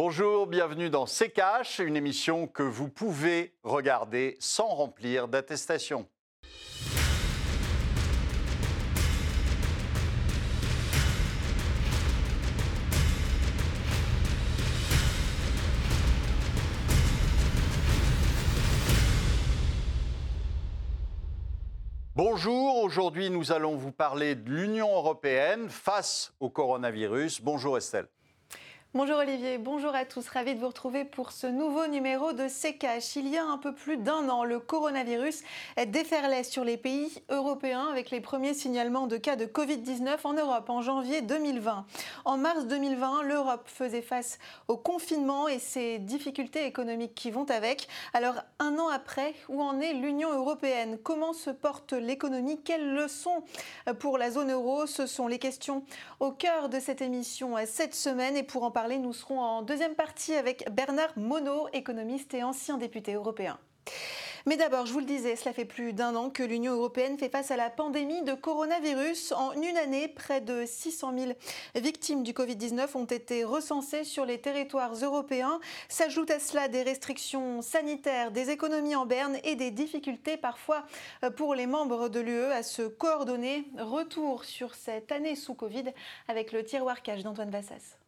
Bonjour, bienvenue dans C'est Cash, une émission que vous pouvez regarder sans remplir d'attestation. Bonjour, aujourd'hui nous allons vous parler de l'Union européenne face au coronavirus. Bonjour Estelle. Bonjour Olivier, bonjour à tous, ravi de vous retrouver pour ce nouveau numéro de CKH. Il y a un peu plus d'un an, le coronavirus déferlait sur les pays européens avec les premiers signalements de cas de Covid-19 en Europe en janvier 2020. En mars 2020, l'Europe faisait face au confinement et ses difficultés économiques qui vont avec. Alors un an après, où en est l'Union européenne? Comment se porte l'économie? Quelles leçons pour la zone euro? Ce sont les questions au cœur de cette émission cette semaine et pour en nous serons en deuxième partie avec Bernard Monod, économiste et ancien député européen. Mais d'abord, je vous le disais, cela fait plus d'un an que l'Union européenne fait face à la pandémie de coronavirus. En une année, près de 600 000 victimes du Covid-19 ont été recensées sur les territoires européens. S'ajoutent à cela des restrictions sanitaires, des économies en berne et des difficultés parfois pour les membres de l'UE à se coordonner. Retour sur cette année sous Covid avec le tiroir cache d'Antoine Vassas.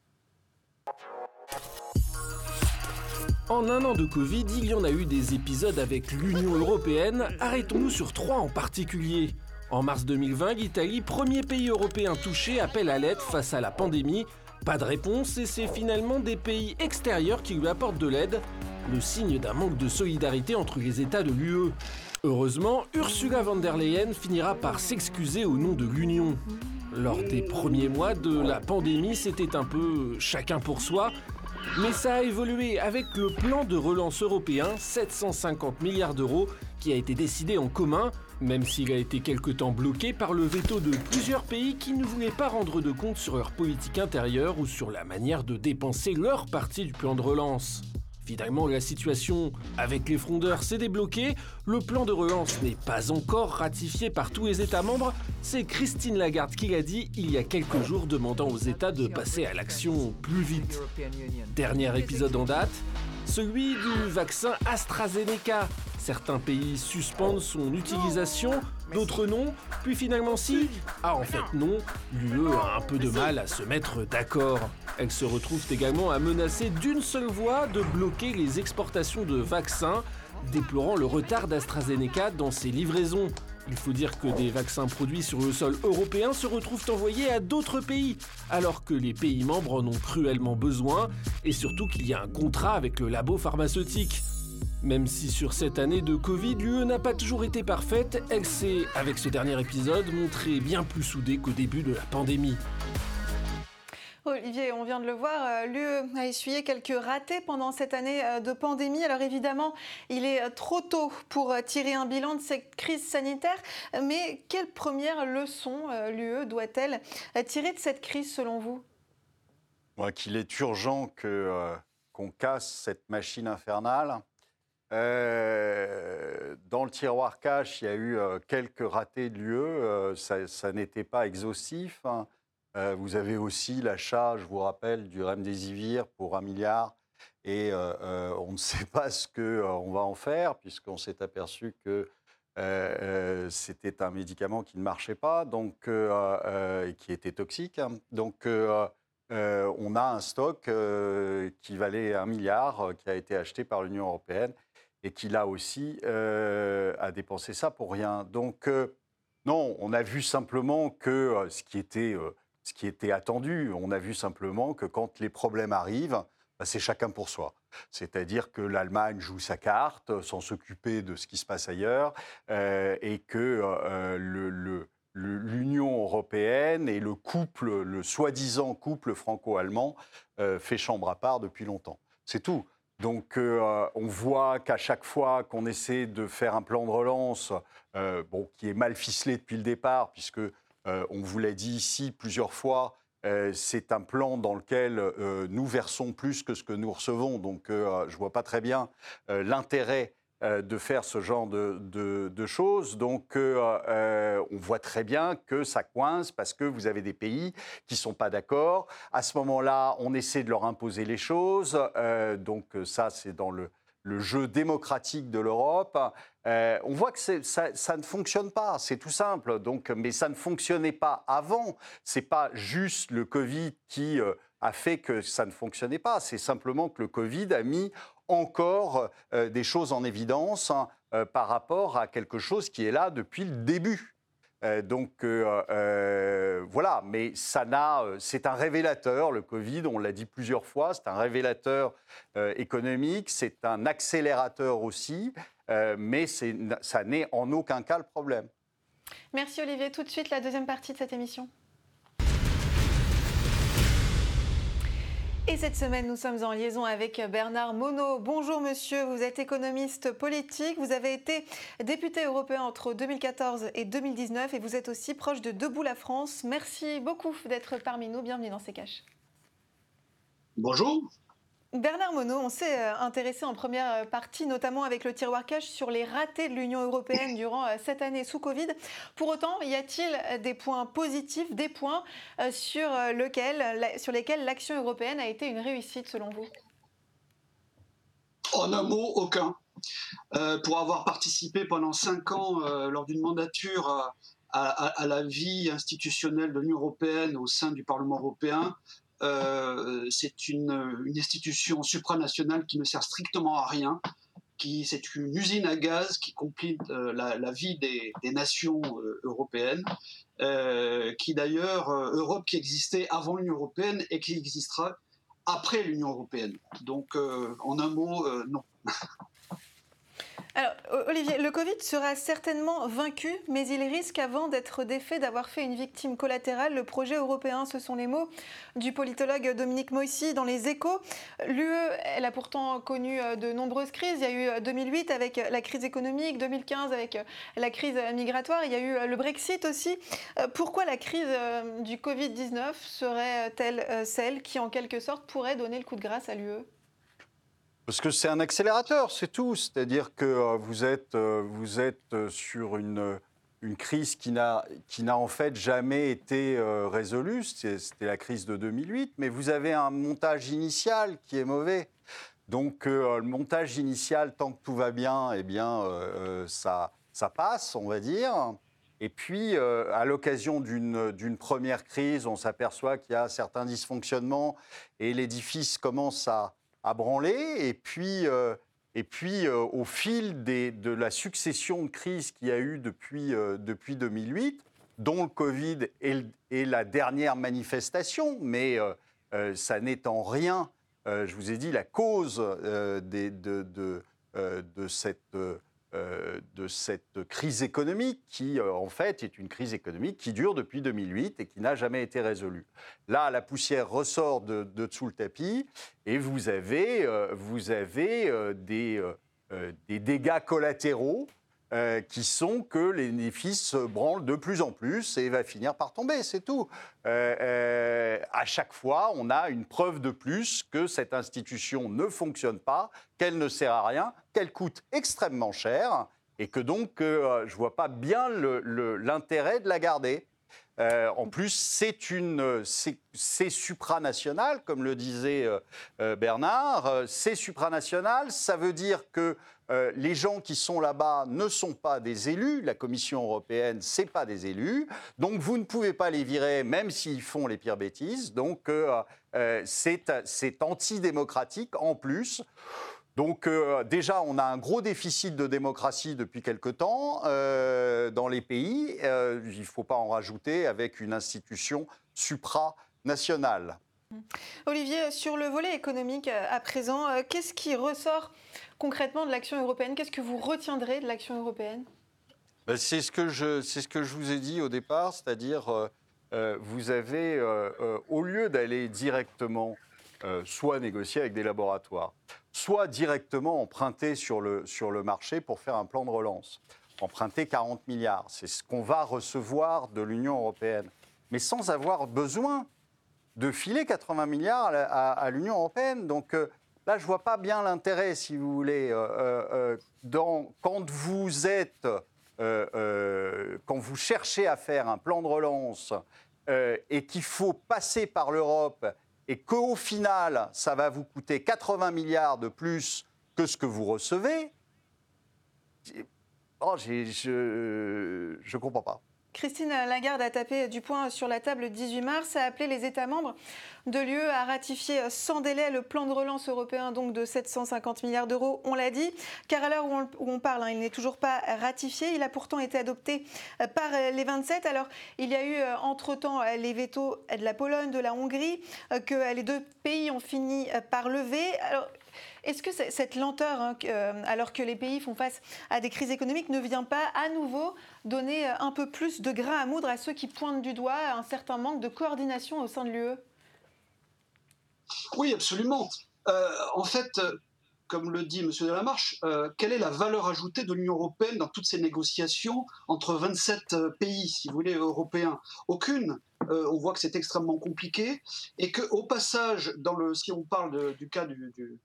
En un an de Covid, il y en a eu des épisodes avec l'Union européenne. Arrêtons-nous sur trois en particulier. En mars 2020, l'Italie, premier pays européen touché, appelle à l'aide face à la pandémie. Pas de réponse et c'est finalement des pays extérieurs qui lui apportent de l'aide, le signe d'un manque de solidarité entre les États de l'UE. Heureusement, Ursula von der Leyen finira par s'excuser au nom de l'Union. Lors des premiers mois de la pandémie, c'était un peu chacun pour soi. Mais ça a évolué avec le plan de relance européen, 750 milliards d'euros, qui a été décidé en commun, même s'il a été quelque temps bloqué par le veto de plusieurs pays qui ne voulaient pas rendre de compte sur leur politique intérieure ou sur la manière de dépenser leur partie du plan de relance. Finalement, la situation avec les frondeurs s'est débloquée. Le plan de relance n'est pas encore ratifié par tous les États membres. C'est Christine Lagarde qui l'a dit il y a quelques jours, demandant aux États de passer à l'action plus vite. Dernier épisode en date, celui du vaccin AstraZeneca. Certains pays suspendent son utilisation, d'autres non, puis finalement si. Ah en fait non, l'UE a un peu de mal à se mettre d'accord. Elles se retrouvent également à menacer d'une seule voix de bloquer les exportations de vaccins, déplorant le retard d'AstraZeneca dans ses livraisons. Il faut dire que des vaccins produits sur le sol européen se retrouvent envoyés à d'autres pays, alors que les pays membres en ont cruellement besoin, et surtout qu'il y a un contrat avec le labo pharmaceutique. Même si sur cette année de Covid, l'UE n'a pas toujours été parfaite, elle s'est, avec ce dernier épisode, montrée bien plus soudée qu'au début de la pandémie. Olivier, on vient de le voir, euh, l'UE a essuyé quelques ratés pendant cette année euh, de pandémie. Alors évidemment, il est euh, trop tôt pour tirer un bilan de cette crise sanitaire, mais quelle première leçon l'UE doit-elle tirer de cette crise selon vous? Qu'il est urgent que, qu'on casse cette machine infernale. Dans le tiroir cash, il y a eu quelques ratés de l'UE. ça, n'était pas exhaustif. Hein. Euh, vous avez aussi l'achat, je vous rappelle, du Remdesivir pour un milliard. Et euh, euh, on ne sait pas ce qu'on va en faire, puisqu'on s'est aperçu que c'était un médicament qui ne marchait pas donc, et qui était toxique. Hein. Donc, on a un stock qui valait un milliard, qui a été acheté par l'Union européenne et qui, là aussi, a dépensé ça pour rien. Donc, non, on a vu simplement que ce qui était ce qui était attendu. On a vu simplement que quand les problèmes arrivent, bah, c'est chacun pour soi. C'est-à-dire que l'Allemagne joue sa carte sans s'occuper de ce qui se passe ailleurs euh, et que euh, l'Union européenne et le couple, le soi-disant couple franco-allemand, euh, fait chambre à part depuis longtemps. C'est tout. Donc on voit qu'à chaque fois qu'on essaie de faire un plan de relance, bon, qui est mal ficelé depuis le départ, puisque euh, on vous l'a dit ici plusieurs fois, euh, c'est un plan dans lequel euh, nous versons plus que ce que nous recevons. Donc je ne vois pas très bien l'intérêt de faire ce genre de, choses. Donc, on voit très bien que ça coince parce que vous avez des pays qui ne sont pas d'accord. À ce moment-là, on essaie de leur imposer les choses. donc, ça, c'est dans le, jeu démocratique de l'Europe. Euh, on voit que ça, ne fonctionne pas, c'est tout simple. Donc, mais ça ne fonctionnait pas avant. C'est pas juste le Covid qui euh, a fait que ça ne fonctionnait pas. C'est simplement que le Covid a mis encore euh, des choses en évidence hein, par rapport à quelque chose qui est là depuis le début. Euh, donc euh, euh, voilà, mais ça n'a, c'est un révélateur, le Covid, on l'a dit plusieurs fois, c'est un révélateur économique, c'est un accélérateur aussi, mais ça n'est en aucun cas le problème. Merci Olivier. Tout de suite, la deuxième partie de cette émission. Et cette semaine, nous sommes en liaison avec Bernard Monod. Bonjour monsieur, vous êtes économiste politique, vous avez été député européen entre 2014 et 2019 et vous êtes aussi proche de Debout la France. Merci beaucoup d'être parmi nous, bienvenue dans ces caches. Bonjour. Bernard Monod, on s'est euh, intéressé en première euh, partie, notamment avec le tiroir cash, sur les ratés de l'Union européenne durant euh, cette année sous Covid. Pour autant, y a-t-il des points positifs, des points sur, sur lesquels l'action européenne a été une réussite selon vous? En un mot, aucun. pour avoir participé pendant cinq ans lors d'une mandature à, la vie institutionnelle de l'Union européenne au sein du Parlement européen, euh, c'est une, institution supranationale qui ne sert strictement à rien, qui c'est une usine à gaz qui complique euh, la, vie des, nations euh, européennes, qui d'ailleurs Europe qui existait avant l'Union européenne et qui existera après l'Union européenne. Donc en un mot, non. Alors, Olivier, le Covid sera certainement vaincu, mais il risque avant d'être défait d'avoir fait une victime collatérale. Le projet européen, ce sont les mots du politologue Dominique Moissy dans Les Échos. L'UE, elle a pourtant connu euh, de nombreuses crises. Il y a eu 2008 euh, avec la crise économique, 2015 avec euh, la crise migratoire, il y a eu le Brexit aussi. Pourquoi la crise du Covid-19 serait-elle celle qui, en quelque sorte, pourrait donner le coup de grâce à l'UE parce que c'est un accélérateur, c'est tout. C'est-à-dire que euh, vous êtes, euh, vous êtes euh, sur une, une crise qui n'a en fait jamais été résolue. C'était la crise de 2008, mais vous avez un montage initial qui est mauvais. Donc le montage initial, tant que tout va bien, eh bien ça, ça passe, on va dire. Et puis, à l'occasion d'une première crise, on s'aperçoit qu'il y a certains dysfonctionnements et l'édifice commence à, à branler. Et puis, euh, et puis euh, au fil des, de la succession de crises qu'il y a eu depuis, euh, depuis 2008, dont le Covid est, la dernière manifestation, mais ça n'est en rien, je vous ai dit, la cause des, de, de, de cette euh, de cette crise économique qui, euh, en fait, est une crise économique qui dure depuis 2008 et qui n'a jamais été résolue. Là, la poussière ressort de, de le tapis et vous avez, euh, vous avez des, des dégâts collatéraux euh, qui sont que l'édifice se branle de plus en plus et va finir par tomber, c'est tout. Euh, euh, à chaque fois, on a une preuve de plus que cette institution ne fonctionne pas, qu'elle ne sert à rien, qu'elle coûte extrêmement cher et que donc je ne vois pas bien l'intérêt de la garder. En plus, c'est une, c'est supranational, comme le disait Bernard. C'est supranational, ça veut dire que euh, les gens qui sont là-bas ne sont pas des élus. La Commission européenne, c'est pas des élus. Donc vous ne pouvez pas les virer, même s'ils font les pires bêtises. Donc euh, euh, c'est antidémocratique en plus. Donc déjà, on a un gros déficit de démocratie depuis quelque temps dans les pays. il ne faut pas en rajouter avec une institution supranationale. Olivier, sur le volet économique à présent, qu'est-ce qui ressort concrètement de l'action européenne? Qu'est-ce que vous retiendrez de l'action européenne? Ben, C'est ce, que je, ce que je vous ai dit au départ, c'est-à-dire euh, euh, vous avez, euh, au lieu d'aller directement soit négocier avec des laboratoires, soit directement emprunter sur le, sur le marché pour faire un plan de relance. Emprunter 40 milliards, c'est ce qu'on va recevoir de l'Union européenne, mais sans avoir besoin de filer 80 milliards à, l'Union européenne. Donc là, je ne vois pas bien l'intérêt, si vous voulez, dans, quand vous êtes, quand vous cherchez à faire un plan de relance et qu'il faut passer par l'Europe et qu'au final, ça va vous coûter 80 milliards de plus que ce que vous recevez, oh, je ne comprends pas. Christine Lagarde a tapé du poing sur la table le 18 mars, a appelé les États membres de l'UE à ratifier sans délai le plan de relance européen donc de 750 milliards d'euros, on l'a dit, car à l'heure où, on parle, hein, il n'est toujours pas ratifié. Il a pourtant été adopté par les 27. Alors, il y a eu entre-temps les vétos de la Pologne, de la Hongrie, que les deux pays ont fini par lever. Est-ce que cette lenteur, hein, euh, alors que les pays font face à des crises économiques, ne vient pas à nouveau donner euh, un peu plus de grain à moudre à ceux qui pointent du doigt un certain manque de coordination au sein de l'UE Oui, absolument. Euh, en fait, comme le dit M. Delamarche, quelle est la valeur ajoutée de l'Union européenne dans toutes ces négociations entre 27 pays, si vous voulez, européens? Aucune. on voit que c'est extrêmement compliqué et qu'au passage, dans le, si on parle du cas du,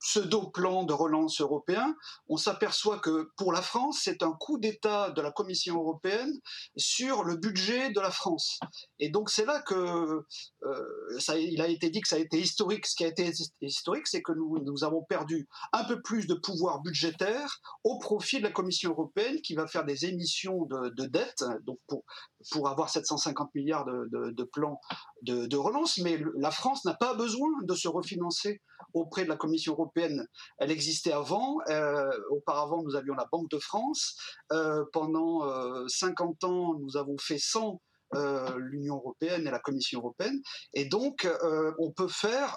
pseudo-plan de relance européen, on s'aperçoit que pour la France, c'est un coup d'État de la Commission européenne sur le budget de la France. Et donc c'est là que euh, ça, il a été dit que ça a été historique. Ce qui a été historique, c'est que nous, nous avons perdu un peu plus de pouvoir budgétaire au profit de la Commission européenne qui va faire des émissions de, de dette, donc pour, pour avoir 750 milliards de, de, de plans de, de relance. Mais la France n'a pas besoin de se refinancer auprès de la Commission européenne. Elle existait avant. Euh, auparavant, nous avions la Banque de France. Euh, pendant 50 euh, ans, nous avons fait sans l'Union européenne et la Commission européenne. Et donc, on peut faire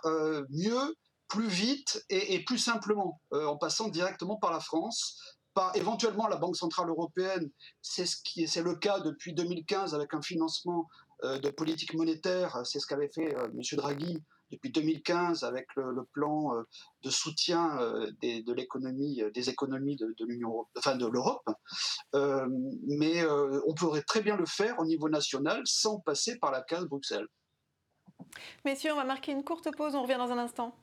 mieux, plus vite et, plus simplement, en passant directement par la France, par éventuellement la Banque centrale européenne. C'est ce qui c'est le cas depuis 2015 avec un financement de politique monétaire. C'est ce qu'avait fait M. Draghi depuis 2015 avec le, plan euh, de soutien euh, des, de l'économie, euh, des économies de, l'Union, enfin de l'Europe. mais on pourrait très bien le faire au niveau national sans passer par la case Bruxelles. Messieurs, on va marquer une courte pause. On revient dans un instant.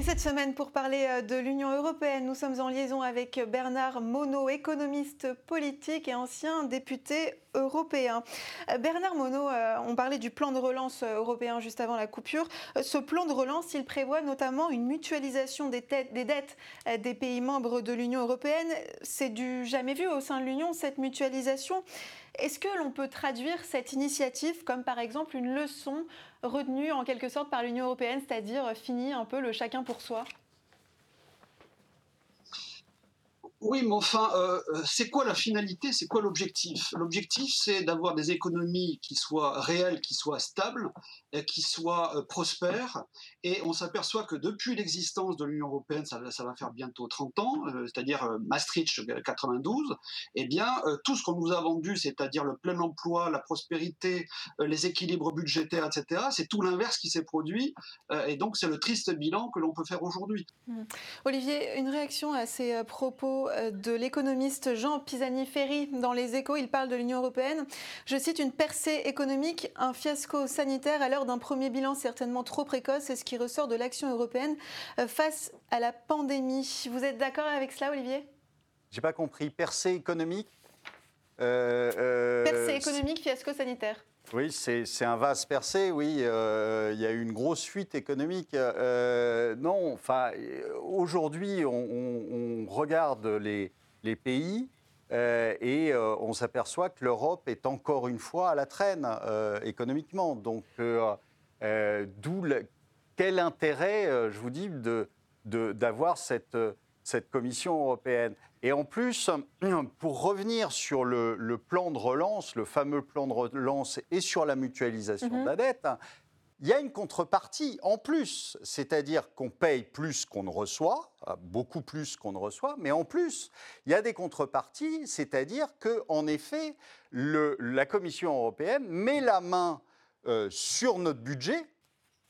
Et cette semaine, pour parler euh, de l'Union européenne, nous sommes en liaison avec Bernard Monod, économiste politique et ancien député européen. Euh, Bernard Monod, euh, on parlait du plan de relance européen juste avant la coupure. Ce plan de relance, il prévoit notamment une mutualisation des, des dettes des pays membres de l'Union européenne. C'est du jamais vu au sein de l'Union, cette mutualisation. Est-ce que l'on peut traduire cette initiative comme par exemple une leçon retenu en quelque sorte par l'Union européenne, c'est-à-dire fini un peu le chacun pour soi Oui, mais enfin, euh, euh, c'est quoi la finalité? C'est quoi l'objectif? L'objectif, c'est d'avoir des économies qui soient réelles, qui soient stables, qui soient euh, prospères. Et on s'aperçoit que depuis l'existence de l'Union européenne, ça, va faire bientôt 30 ans, c'est-à-dire Maastricht 92, eh bien, tout ce qu'on nous a vendu, c'est-à-dire le plein emploi, la prospérité, les équilibres budgétaires, etc., c'est tout l'inverse qui s'est produit. et donc, c'est le triste bilan que l'on peut faire aujourd'hui. Mmh. Olivier, une réaction à ces propos euh, de l'économiste Jean Pisani-Ferry dans Les Échos. Il parle de l'Union européenne. Je cite une percée économique, un fiasco sanitaire à l'heure d'un premier bilan certainement trop précoce. C'est ce qui ressort de l'action européenne euh, face à la pandémie. Vous êtes d'accord avec cela, Olivier? J'ai pas compris. Percée économique euh, Percée économique, fiasco sanitaire. Oui, c'est un vase percé, oui. Euh, il y a eu une grosse fuite économique. Euh, non, enfin, aujourd'hui, on, regarde les, les pays euh, et on s'aperçoit que l'Europe est encore une fois à la traîne économiquement. Donc, d'où quel intérêt, je vous dis, d'avoir de, cette, cette Commission européenne. Et en plus, pour revenir sur le, plan de relance, le fameux plan de relance et sur la mutualisation de la mhm. dette, il y a une contrepartie en plus, c'est-à-dire qu'on paye plus qu'on ne reçoit, euh, beaucoup plus qu'on ne reçoit, mais en plus, il y a des contreparties, c'est-à-dire qu'en effet, la Commission européenne met la main euh, sur notre budget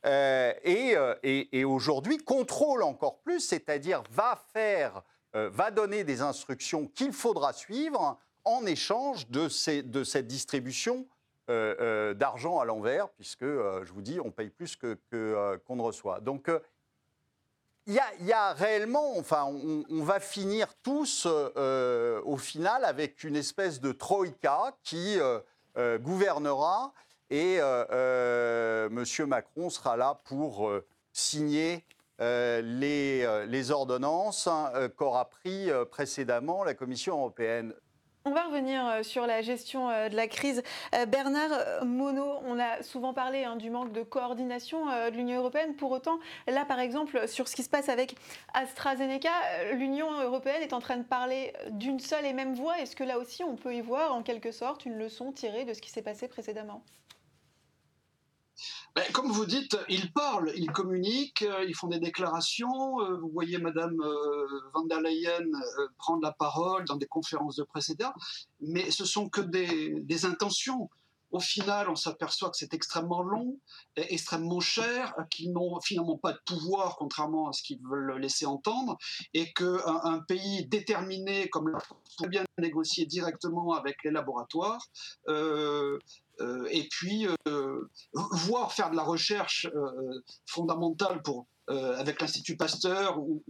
euh, et, et aujourd'hui contrôle encore plus, c'est-à-dire va faire euh, va donner des instructions qu'il faudra suivre en échange de, cette distribution d'argent à l'envers, puisque, je vous dis, on paye plus que, qu'on ne reçoit. Donc, il y, a, réellement, enfin, on, va finir tous au final avec une espèce de troïka qui gouvernera et M. Macron sera là pour signer euh, les, les, ordonnances hein, qu'aura pris précédemment la Commission européenne. On va revenir euh, sur la gestion euh, de la crise. Euh, Bernard Monod, on a souvent parlé hein, du manque de coordination de l'Union européenne. Pour autant, là, par exemple, sur ce qui se passe avec AstraZeneca, l'Union européenne est en train de parler d'une seule et même voix. Est-ce que là aussi, on peut y voir en quelque sorte une leçon tirée de ce qui s'est passé précédemment? Ben, comme vous dites, ils parlent, ils communiquent, euh, ils font des déclarations. Euh, vous voyez Madame euh, van der Leyen prendre la parole dans des conférences de presse, etc. Mais ce sont que des, intentions. Au final, on s'aperçoit que c'est extrêmement long, extrêmement cher, qu'ils n'ont finalement pas de pouvoir, contrairement à ce qu'ils veulent laisser entendre, et qu'un un pays déterminé comme la France bien négocier directement avec les laboratoires, et puis euh, voir faire de la recherche euh, fondamentale pour avec l'Institut Pasteur ou,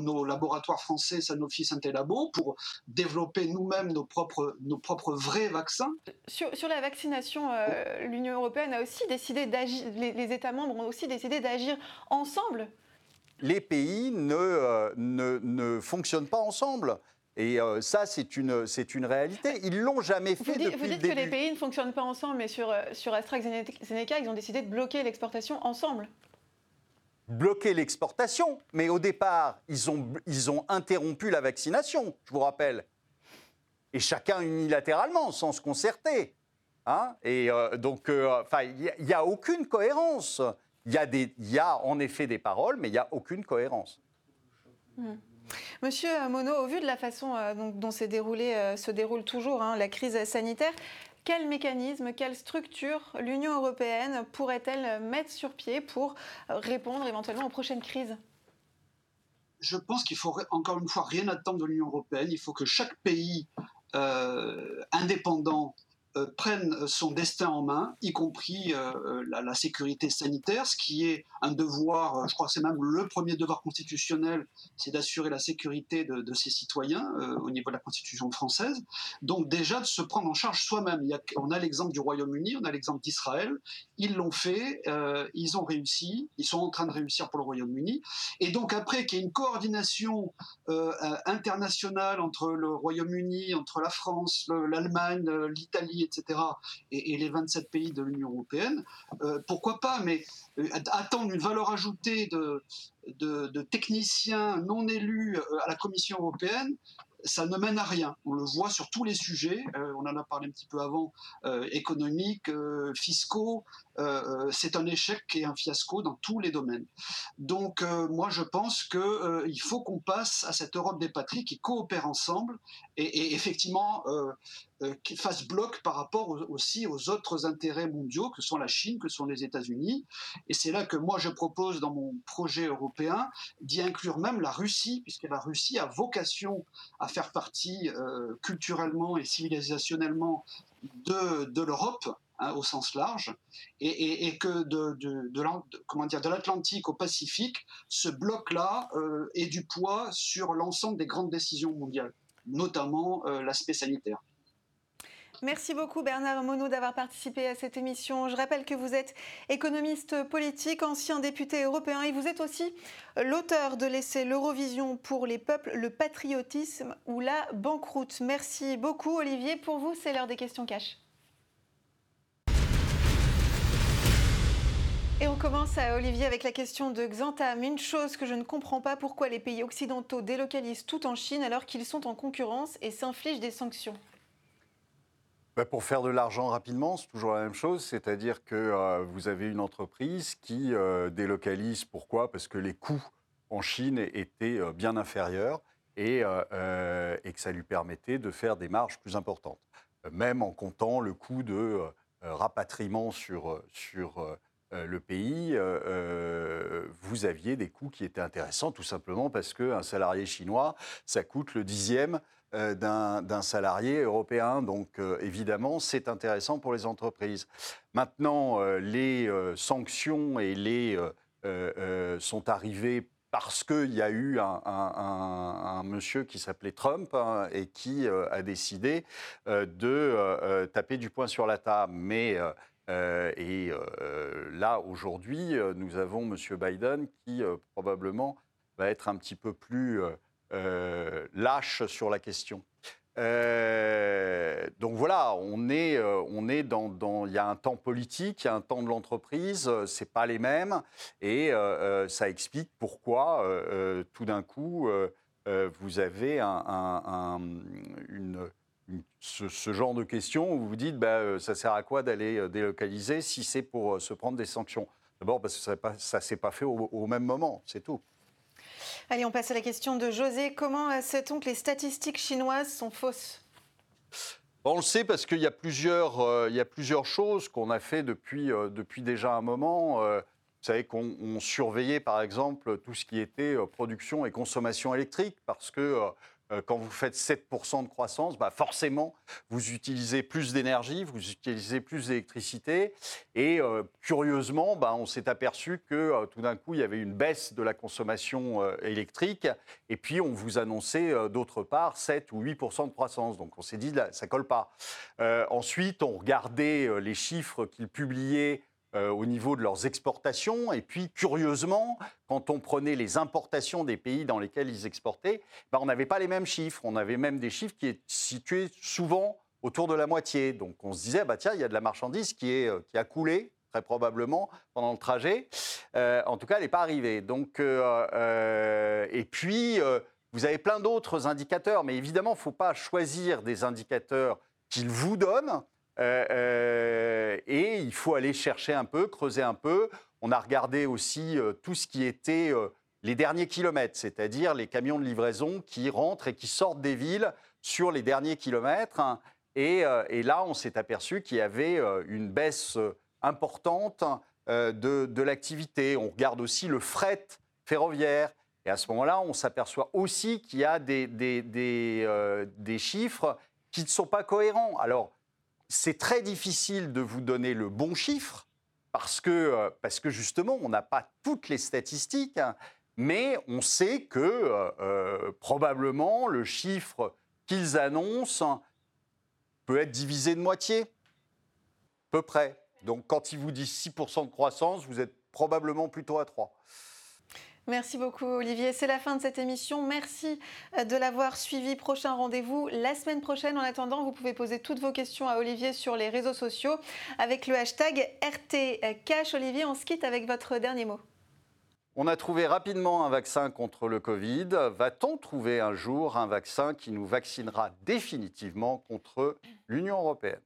nos laboratoires français Sanofi Saint-Labo pour développer nous-mêmes nos propres, nos propres vrais vaccins. Sur, sur la vaccination, l'Union européenne a aussi décidé d'agir, les, les, États membres ont aussi décidé d'agir ensemble. Les pays ne, ne, ne fonctionnent pas ensemble. Et euh, ça, c'est une, c'est une réalité. Ils l'ont jamais fait vous dites, Vous dites que les pays ne fonctionnent pas ensemble, mais sur, euh, sur AstraZeneca, ils ont décidé de bloquer l'exportation ensemble. Bloquer l'exportation, mais au départ, ils ont, ils ont interrompu la vaccination, je vous rappelle. Et chacun unilatéralement, sans se concerter. Hein et euh, donc, enfin, il n'y a, aucune cohérence. Il y, a y a en effet des paroles, mais il n'y a aucune cohérence. Hmm. Monsieur Monod, au vu de la façon euh, dont, euh, se déroule toujours hein, la crise sanitaire, quel mécanisme, quelle structure l'Union européenne pourrait-elle mettre sur pied pour répondre éventuellement aux prochaines crises? Je pense qu'il faut encore une fois rien attendre de l'Union européenne. Il faut que chaque pays euh, indépendant euh, prennent son destin en main, y compris euh, la, sécurité sanitaire, ce qui est un devoir, euh, je crois que c'est même le premier devoir constitutionnel, c'est d'assurer la sécurité de, ses citoyens au niveau de la Constitution française. Donc déjà de se prendre en charge soi-même. On a l'exemple du Royaume-Uni, on a l'exemple d'Israël. Ils l'ont fait, ils ont réussi, ils sont en train de réussir pour le Royaume-Uni. Et donc après qu'il y ait une coordination internationale entre le Royaume-Uni, entre la France, l'Allemagne, l'Italie, etc., et, les 27 pays de l'Union européenne, euh, pourquoi pas, mais euh, attendre une valeur ajoutée de, de, techniciens non élus euh, à la Commission européenne, ça ne mène à rien. On le voit sur tous les sujets, on en a parlé un petit peu avant, économiques, fiscaux, c'est un échec et un fiasco dans tous les domaines. Donc moi je pense qu'il faut qu'on passe à cette Europe des patries qui coopère ensemble et, et effectivement euh, qui fasse bloc par rapport aussi aux autres intérêts mondiaux que sont la Chine, que sont les États-Unis. Et c'est là que moi je propose dans mon projet européen d'y inclure même la Russie, puisque la Russie a vocation à faire partie euh, culturellement et civilisationnellement de, l'Europe. Hein, au sens large, et, que de, l'Atlantique au Pacifique, ce bloc-là euh, ait du poids sur l'ensemble des grandes décisions mondiales, notamment l'aspect sanitaire. Merci beaucoup Bernard Monod d'avoir participé à cette émission. Je rappelle que vous êtes économiste politique, ancien député européen et vous êtes aussi l'auteur de l'essai L'Eurovision pour les peuples, le patriotisme ou la banqueroute. Merci beaucoup Olivier. Pour vous, c'est l'heure des questions cash. Et on commence à Olivier avec la question de Xantam. Une chose que je ne comprends pas, pourquoi les pays occidentaux délocalisent tout en Chine alors qu'ils sont en concurrence et s'infligent des sanctions? Bah, pour faire de l'argent rapidement, c'est toujours la même chose, c'est-à-dire que euh, vous avez une entreprise qui euh, délocalise. Pourquoi? Parce que les coûts en Chine étaient euh, bien inférieurs et, que ça lui permettait de faire des marges plus importantes, même en comptant le coût de rapatriement sur, sur le pays, vous aviez des coûts qui étaient intéressants, tout simplement parce qu'un salarié chinois, ça coûte le dixième d'un salarié européen. Donc évidemment, c'est intéressant pour les entreprises. Maintenant, les sanctions et les sont arrivées parce qu'il y a eu un, monsieur qui s'appelait Trump hein, et qui euh, a décidé euh, de euh, taper du poing sur la table. Mais et là, aujourd'hui, nous avons monsieur Biden qui probablement va être un petit peu plus lâche sur la question. Euh, donc voilà, on est, euh, on est dans, il y a un temps politique, il y a un temps de l'entreprise, euh, c'est pas les mêmes, et ça explique pourquoi tout d'un coup vous avez un, une, ce, genre de questions où vous vous dites, bah, ça sert à quoi d'aller délocaliser si c'est pour se prendre des sanctions? D'abord parce que ça ne s'est pas fait au même moment, c'est tout. Allez, on passe à la question de José. Comment sait-on que les statistiques chinoises sont fausses? On le sait parce qu'il y, a plusieurs, euh, y a plusieurs choses qu'on a fait depuis, euh, depuis déjà un moment. Euh, vous savez qu'on surveillait par exemple tout ce qui était production et consommation électrique parce que euh, quand vous faites 7% de croissance, bah forcément, vous utilisez plus d'énergie, vous utilisez plus d'électricité. Et euh, curieusement, bah, on s'est aperçu que euh, tout d'un coup, il y avait une baisse de la consommation électrique. Et puis, on vous annonçait d'autre part 7 ou 8% de croissance. Donc, on s'est dit, là, ça colle pas. ensuite, on regardait les chiffres qu'ils publiaient euh, au niveau de leurs exportations. Et puis, curieusement, quand on prenait les importations des pays dans lesquels ils exportaient, ben, on n'avait pas les mêmes chiffres. On avait même des chiffres qui étaient situés souvent autour de la moitié. Donc, on se disait, bah, tiens, il y a de la marchandise qui, est, euh, qui a coulé très probablement pendant le trajet. Euh, en tout cas, elle n'est pas arrivée. Donc, et puis, vous avez plein d'autres indicateurs, mais évidemment, il ne faut pas choisir des indicateurs qu'ils vous donnent et il faut aller chercher un peu, creuser un peu. On a regardé aussi euh, tout ce qui était les derniers kilomètres, c'est-à-dire les camions de livraison qui rentrent et qui sortent des villes sur les derniers kilomètres. Et, là, on s'est aperçu qu'il y avait une baisse importante de, l'activité. On regarde aussi le fret ferroviaire. Et à ce moment-là, on s'aperçoit aussi qu'il y a des, des, chiffres qui ne sont pas cohérents. Alors, c'est très difficile de vous donner le bon chiffre parce que, euh, parce que justement, on n'a pas toutes les statistiques, hein, mais on sait que euh, euh, probablement le chiffre qu'ils annoncent peut être divisé de moitié, à peu près. Donc quand ils vous disent 6% de croissance, vous êtes probablement plutôt à 3. Merci beaucoup Olivier. C'est la fin de cette émission. Merci euh, de l'avoir suivi. Prochain rendez-vous la semaine prochaine. En attendant, vous pouvez poser toutes vos questions à Olivier sur les réseaux sociaux avec le hashtag RTCash. Olivier, on se quitte avec votre dernier mot. On a trouvé rapidement un vaccin contre le Covid. Va-t-on trouver un jour un vaccin qui nous vaccinera définitivement contre l'Union européenne?